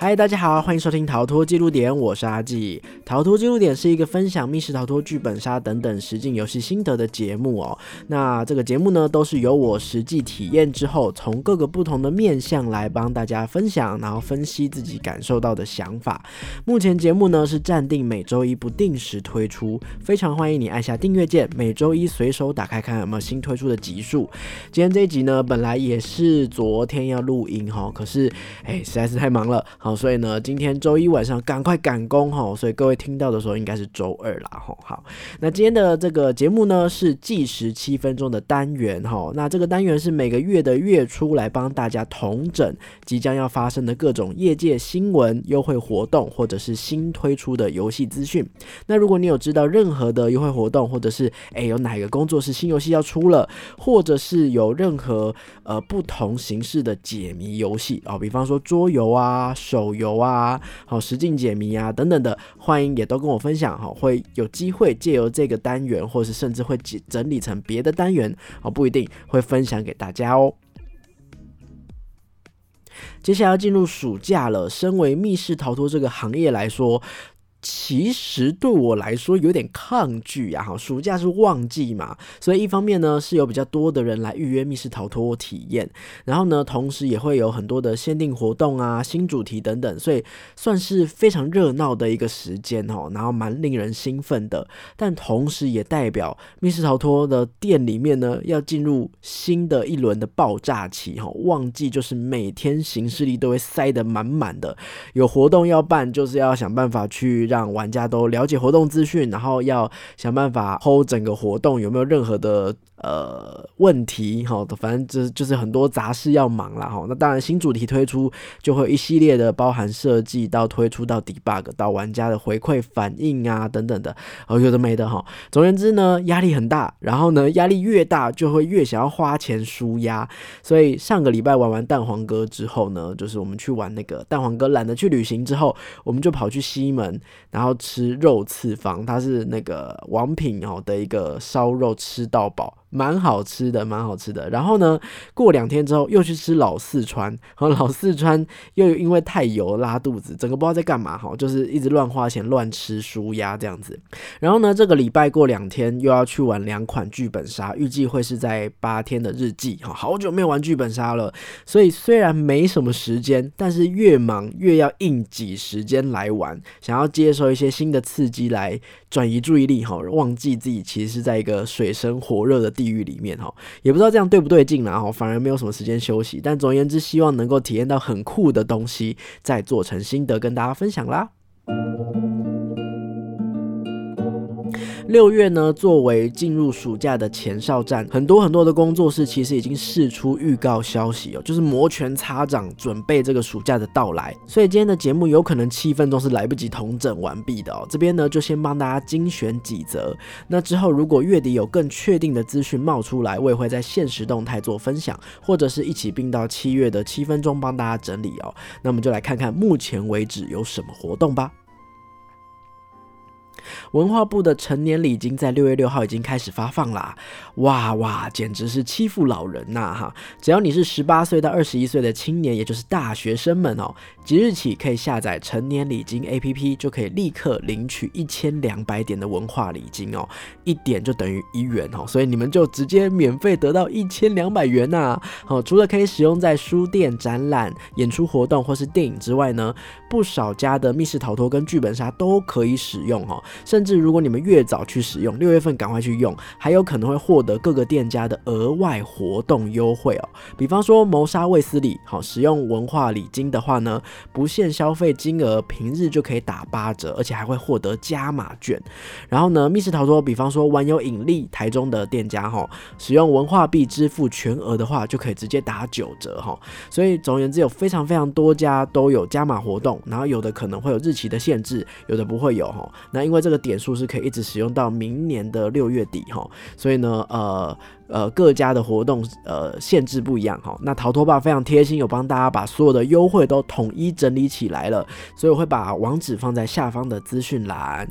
嗨，大家好，欢迎收听逃脱记录点，我是阿纪。逃脱记录点是一个分享密室逃脱、剧本杀等等实境游戏心得的节目哦。那这个节目呢，都是由我实际体验之后，从各个不同的面向来帮大家分享，然后分析自己感受到的想法。目前节目呢是暂定每周一不定时推出，非常欢迎你按下订阅键，每周一随手打开看有没有新推出的集数。今天这一集呢，本来也是昨天要录音哈，可是哎实在是太忙了。好，所以呢，今天周一晚上赶快赶工哈，所以各位听到的时候应该是周二啦哈。好，那今天的这个节目呢是计时七分钟的单元哈，那这个单元是每个月的月初来帮大家统整即将要发生的各种业界新闻、优惠活动或者是新推出的游戏资讯。那如果你有知道任何的优惠活动，或者是诶有哪个工作室新游戏要出了，或者是有任何呃不同形式的解谜游戏哦，比方说桌游啊手。手游啊，好，实境解谜啊，等等的，欢迎也都跟我分享哈，会有机会借由这个单元，或是甚至会整理成别的单元，好，不一定会分享给大家哦。接下来要进入暑假了，身为密室逃脱这个行业来说。其实对我来说有点抗拒呀，哈，暑假是旺季嘛，所以一方面呢是有比较多的人来预约密室逃脱体验，然后呢，同时也会有很多的限定活动啊、新主题等等，所以算是非常热闹的一个时间哦，然后蛮令人兴奋的，但同时也代表密室逃脱的店里面呢要进入新的一轮的爆炸期哈，旺季就是每天行事历都会塞得满满的，有活动要办，就是要想办法去。让玩家都了解活动资讯，然后要想办法 hold 整个活动有没有任何的。呃，问题哈，反正就是就是很多杂事要忙了哈。那当然，新主题推出就会一系列的包含设计到推出到 debug 到玩家的回馈反应啊等等的，哦，有的没的哈。总而言之呢，压力很大，然后呢，压力越大就会越想要花钱舒压。所以上个礼拜玩完蛋黄哥之后呢，就是我们去玩那个蛋黄哥懒得去旅行之后，我们就跑去西门，然后吃肉次方，它是那个王品哦的一个烧肉，吃到饱。蛮好吃的，蛮好吃的。然后呢，过两天之后又去吃老四川，然 后老四川又因为太油拉肚子，整个不知道在干嘛哈，就是一直乱花钱、乱吃、舒压这样子。然后呢，这个礼拜过两天又要去玩两款剧本杀，预计会是在八天的日记哈。好久没有玩剧本杀了，所以虽然没什么时间，但是越忙越要硬挤时间来玩，想要接受一些新的刺激来转移注意力哈，忘记自己其实是在一个水深火热的。地狱里面哈，也不知道这样对不对劲啦哈，反而没有什么时间休息。但总而言之，希望能够体验到很酷的东西，再做成心得跟大家分享啦。六月呢，作为进入暑假的前哨战，很多很多的工作室其实已经释出预告消息哦，就是摩拳擦掌，准备这个暑假的到来。所以今天的节目有可能七分钟是来不及统整完毕的哦。这边呢，就先帮大家精选几则。那之后如果月底有更确定的资讯冒出来，我也会在现实动态做分享，或者是一起并到七月的七分钟帮大家整理哦。那我们就来看看目前为止有什么活动吧。文化部的成年礼金在六月六号已经开始发放啦！哇哇，简直是欺负老人呐哈！只要你是十八岁到二十一岁的青年，也就是大学生们哦，即日起可以下载成年礼金 A P P，就可以立刻领取一千两百点的文化礼金哦，一点就等于一元哦，所以你们就直接免费得到一千两百元呐！好，除了可以使用在书店、展览、演出活动或是电影之外呢，不少家的密室逃脱跟剧本杀都可以使用哦。甚至如果你们越早去使用，六月份赶快去用，还有可能会获得各个店家的额外活动优惠哦。比方说谋杀卫斯理，好，使用文化礼金的话呢，不限消费金额，平日就可以打八折，而且还会获得加码券。然后呢，密室逃脱，比方说玩有引力台中的店家哈，使用文化币支付全额的话，就可以直接打九折哈。所以总而言之，有非常非常多家都有加码活动，然后有的可能会有日期的限制，有的不会有哈。那因为这个。点数是可以一直使用到明年的六月底哈，所以呢，呃呃，各家的活动呃限制不一样哈。那逃脱吧非常贴心，有帮大家把所有的优惠都统一整理起来了，所以我会把网址放在下方的资讯栏。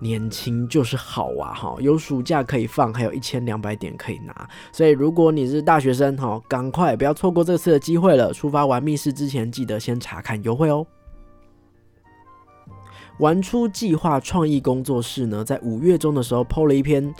年轻就是好啊，哈，有暑假可以放，还有一千两百点可以拿。所以如果你是大学生，哈，赶快不要错过这次的机会了。出发玩密室之前，记得先查看优惠哦。玩出计划创意工作室呢，在五月中的时候，PO 了一篇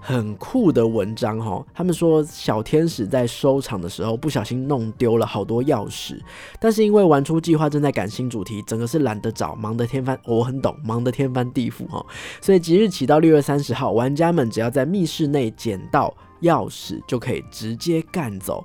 很酷的文章哈。他们说小天使在收场的时候不小心弄丢了好多钥匙，但是因为玩出计划正在赶新主题，整个是懒得找，忙得天翻，我很懂，忙得天翻地覆哈。所以即日起到六月三十号，玩家们只要在密室内捡到钥匙，就可以直接干走。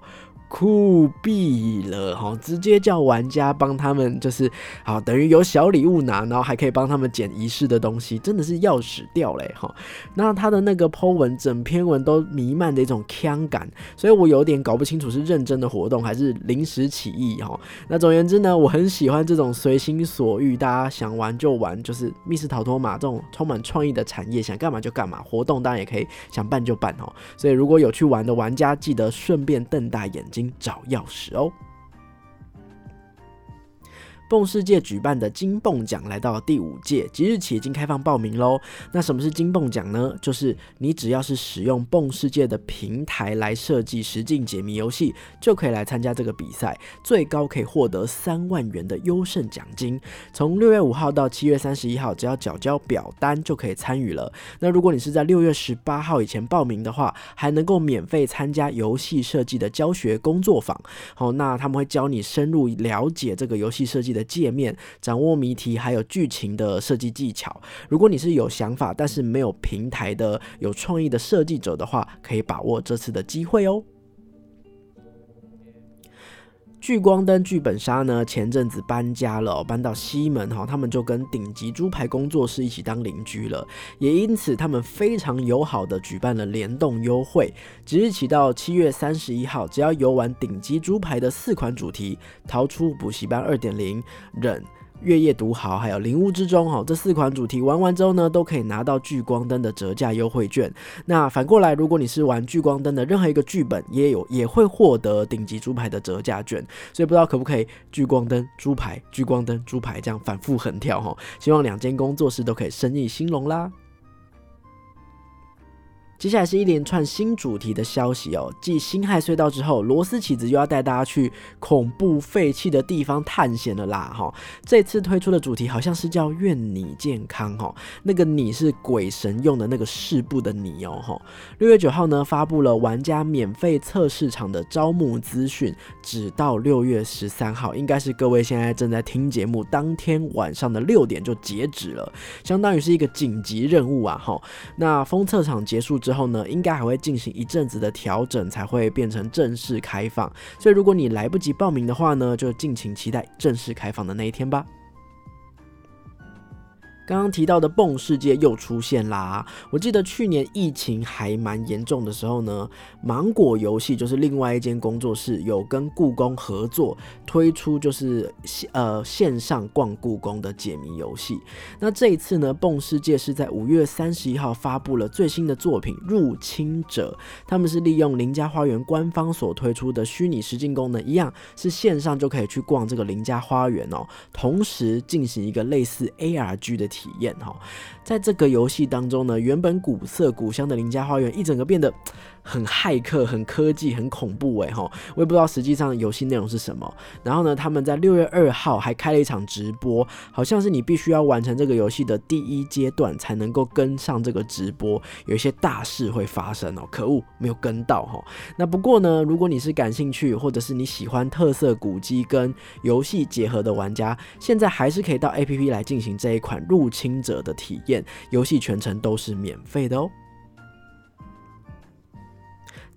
酷毙了哈！直接叫玩家帮他们，就是好等于有小礼物拿，然后还可以帮他们捡遗失的东西，真的是要死掉嘞哈！那他的那个 Po 文，整篇文都弥漫着一种腔感，所以我有点搞不清楚是认真的活动还是临时起意哈。那总而言之呢，我很喜欢这种随心所欲，大家想玩就玩，就是密室逃脱嘛，这种充满创意的产业，想干嘛就干嘛。活动当然也可以想办就办哦。所以如果有去玩的玩家，记得顺便瞪大眼睛。找钥匙哦。蹦世界举办的金蹦奖来到第五届，即日起已经开放报名喽。那什么是金蹦奖呢？就是你只要是使用蹦世界的平台来设计实境解谜游戏，就可以来参加这个比赛，最高可以获得三万元的优胜奖金。从六月五号到七月三十一号，只要缴交表单就可以参与了。那如果你是在六月十八号以前报名的话，还能够免费参加游戏设计的教学工作坊。好，那他们会教你深入了解这个游戏设计的。界面掌握谜题还有剧情的设计技巧。如果你是有想法但是没有平台的有创意的设计者的话，可以把握这次的机会哦。聚光灯剧本杀呢，前阵子搬家了，搬到西门哈，他们就跟顶级猪排工作室一起当邻居了，也因此他们非常友好的举办了联动优惠，即日起到七月三十一号，只要游玩顶级猪排的四款主题，逃出补习班二点零忍。月夜独豪还有灵屋之中哈，这四款主题玩完之后呢，都可以拿到聚光灯的折价优惠券。那反过来，如果你是玩聚光灯的任何一个剧本，也有也会获得顶级猪排的折价券。所以不知道可不可以聚光灯猪排、聚光灯猪排这样反复横跳哈？希望两间工作室都可以生意兴隆啦。接下来是一连串新主题的消息哦。继辛亥隧道之后，罗斯起子又要带大家去恐怖废弃的地方探险了啦！哈，这次推出的主题好像是叫“愿你健康”哈，那个“你”是鬼神用的那个事部的“你”哦哈。六月九号呢，发布了玩家免费测试场的招募资讯，直到六月十三号，应该是各位现在正在听节目当天晚上的六点就截止了，相当于是一个紧急任务啊！哈，那封测场结束之之后呢，应该还会进行一阵子的调整，才会变成正式开放。所以如果你来不及报名的话呢，就敬请期待正式开放的那一天吧。刚刚提到的蹦世界又出现啦！我记得去年疫情还蛮严重的时候呢，芒果游戏就是另外一间工作室有跟故宫合作推出，就是呃线上逛故宫的解谜游戏。那这一次呢，蹦世界是在五月三十一号发布了最新的作品《入侵者》，他们是利用邻家花园官方所推出的虚拟实境功能，一样是线上就可以去逛这个邻家花园哦，同时进行一个类似 ARG 的。体体验哈，在这个游戏当中呢，原本古色古香的邻家花园一整个变得。很骇客、很科技、很恐怖哎哈！我也不知道实际上游戏内容是什么。然后呢，他们在六月二号还开了一场直播，好像是你必须要完成这个游戏的第一阶段才能够跟上这个直播，有一些大事会发生哦。可恶，没有跟到哈。那不过呢，如果你是感兴趣，或者是你喜欢特色古迹跟游戏结合的玩家，现在还是可以到 APP 来进行这一款入入侵者的体验，游戏全程都是免费的哦。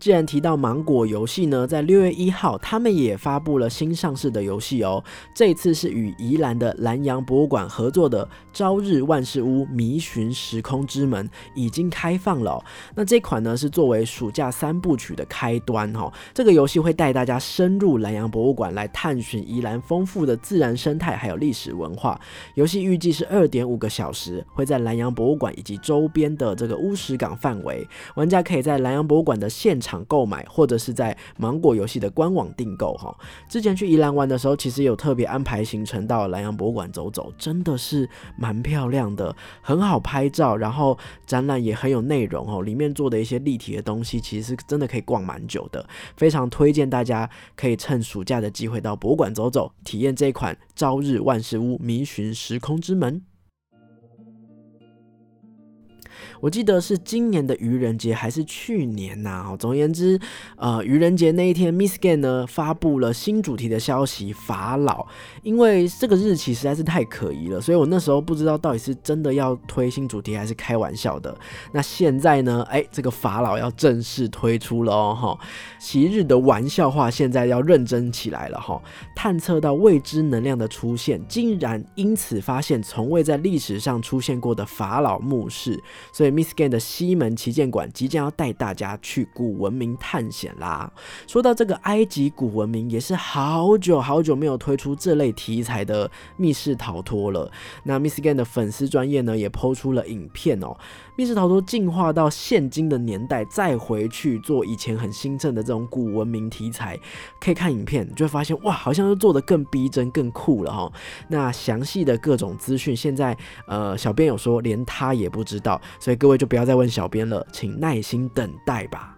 既然提到芒果游戏呢，在六月一号，他们也发布了新上市的游戏哦。这次是与宜兰的南洋博物馆合作的《朝日万事屋迷寻时空之门》已经开放了。那这款呢是作为暑假三部曲的开端哈。这个游戏会带大家深入南洋博物馆来探寻宜兰丰富的自然生态还有历史文化。游戏预计是二点五个小时，会在南洋博物馆以及周边的这个乌石港范围，玩家可以在南洋博物馆的现场购买，或者是在芒果游戏的官网订购哈。之前去宜兰玩的时候，其实有特别安排行程到南洋博物馆走走，真的是蛮漂亮的，很好拍照，然后展览也很有内容哦。里面做的一些立体的东西，其实是真的可以逛蛮久的，非常推荐大家可以趁暑假的机会到博物馆走走，体验这款《朝日万事屋迷寻时空之门》。我记得是今年的愚人节还是去年呐？总而言之，呃，愚人节那一天，Miss Gan 呢发布了新主题的消息——法老。因为这个日期实在是太可疑了，所以我那时候不知道到底是真的要推新主题还是开玩笑的。那现在呢？哎，这个法老要正式推出了哦！哈，昔日的玩笑话现在要认真起来了哈。探测到未知能量的出现，竟然因此发现从未在历史上出现过的法老墓室，所以。Miss Gan 的西门旗舰馆即将要带大家去古文明探险啦。说到这个埃及古文明，也是好久好久没有推出这类题材的密室逃脱了。那 Miss Gan 的粉丝专业呢，也抛出了影片哦。密室逃脱进化到现今的年代，再回去做以前很兴盛的这种古文明题材，可以看影片，就会发现哇，好像又做的更逼真、更酷了哈。那详细的各种资讯，现在呃，小编有说连他也不知道，所以各位就不要再问小编了，请耐心等待吧。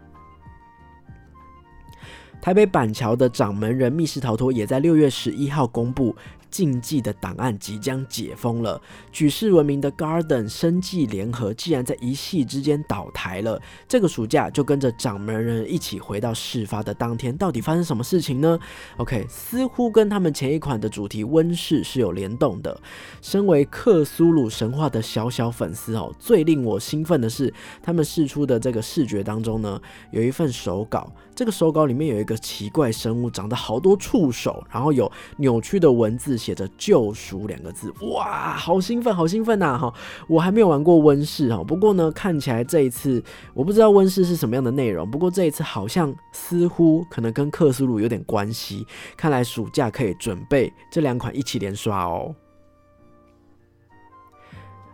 台北板桥的掌门人密室逃脱也在六月十一号公布。禁忌的档案即将解封了，举世闻名的 Garden 生计联合，既然在一夕之间倒台了，这个暑假就跟着掌门人一起回到事发的当天，到底发生什么事情呢？OK，似乎跟他们前一款的主题温室是有联动的。身为克苏鲁神话的小小粉丝哦，最令我兴奋的是，他们试出的这个视觉当中呢，有一份手稿，这个手稿里面有一个奇怪生物，长得好多触手，然后有扭曲的文字。写着“救赎”两个字，哇，好兴奋，好兴奋呐！哈，我还没有玩过温室哈，不过呢，看起来这一次我不知道温室是什么样的内容，不过这一次好像似乎可能跟克苏鲁有点关系，看来暑假可以准备这两款一起连刷哦。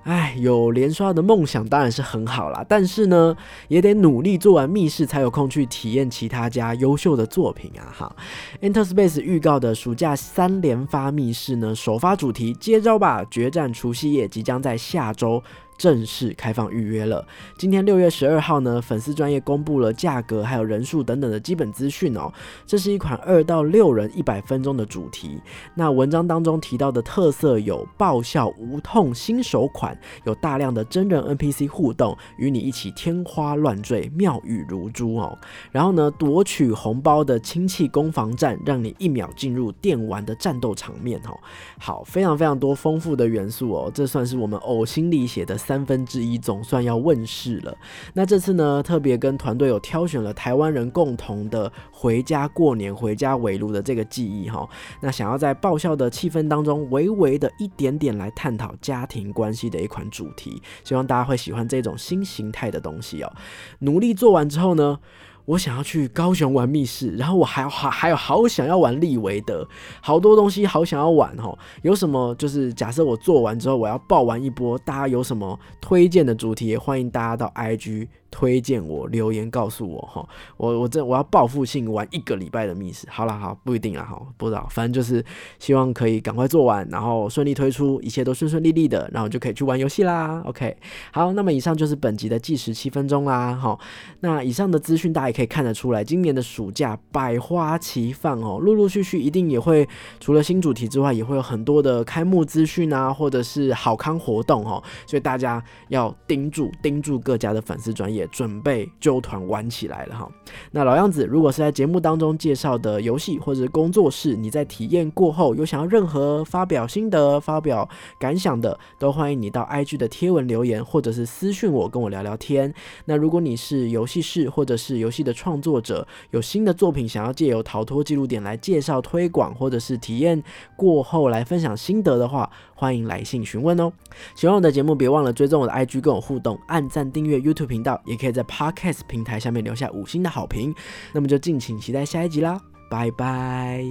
哎，有连刷的梦想当然是很好啦，但是呢，也得努力做完密室，才有空去体验其他家优秀的作品啊！哈，Interspace 预告的暑假三连发密室呢，首发主题接招吧！决战除夕夜即将在下周。正式开放预约了。今天六月十二号呢，粉丝专业公布了价格还有人数等等的基本资讯哦。这是一款二到六人一百分钟的主题。那文章当中提到的特色有爆笑无痛新手款，有大量的真人 NPC 互动，与你一起天花乱坠，妙语如珠哦。然后呢，夺取红包的亲戚攻防战，让你一秒进入电玩的战斗场面哦。好，非常非常多丰富的元素哦。这算是我们呕心沥血的。三分之一总算要问世了。那这次呢，特别跟团队有挑选了台湾人共同的回家过年、回家围炉的这个记忆哈。那想要在爆笑的气氛当中，微微的一点点来探讨家庭关系的一款主题，希望大家会喜欢这种新形态的东西哦。努力做完之后呢？我想要去高雄玩密室，然后我还还还有好想要玩利维德，好多东西好想要玩哦。有什么就是假设我做完之后我要爆玩一波，大家有什么推荐的主题，也欢迎大家到 IG。推荐我留言告诉我哈，我我这我要报复性玩一个礼拜的密室，好了好不一定啊哈，不知道，反正就是希望可以赶快做完，然后顺利推出，一切都顺顺利利的，然后就可以去玩游戏啦。OK，好，那么以上就是本集的计时七分钟啦。好，那以上的资讯大家也可以看得出来，今年的暑假百花齐放哦，陆陆续续一定也会除了新主题之外，也会有很多的开幕资讯啊，或者是好康活动哦，所以大家要盯住盯住各家的粉丝专业。准备揪团玩起来了哈。那老样子，如果是在节目当中介绍的游戏或者工作室，你在体验过后有想要任何发表心得、发表感想的，都欢迎你到 IG 的贴文留言，或者是私讯我跟我聊聊天。那如果你是游戏室或者是游戏的创作者，有新的作品想要借由逃脱记录点来介绍推广，或者是体验过后来分享心得的话，欢迎来信询问哦。喜欢我的节目，别忘了追踪我的 IG 跟我互动，按赞订阅 YouTube 频道。也可以在 Podcast 平台下面留下五星的好评，那么就敬请期待下一集啦，拜拜。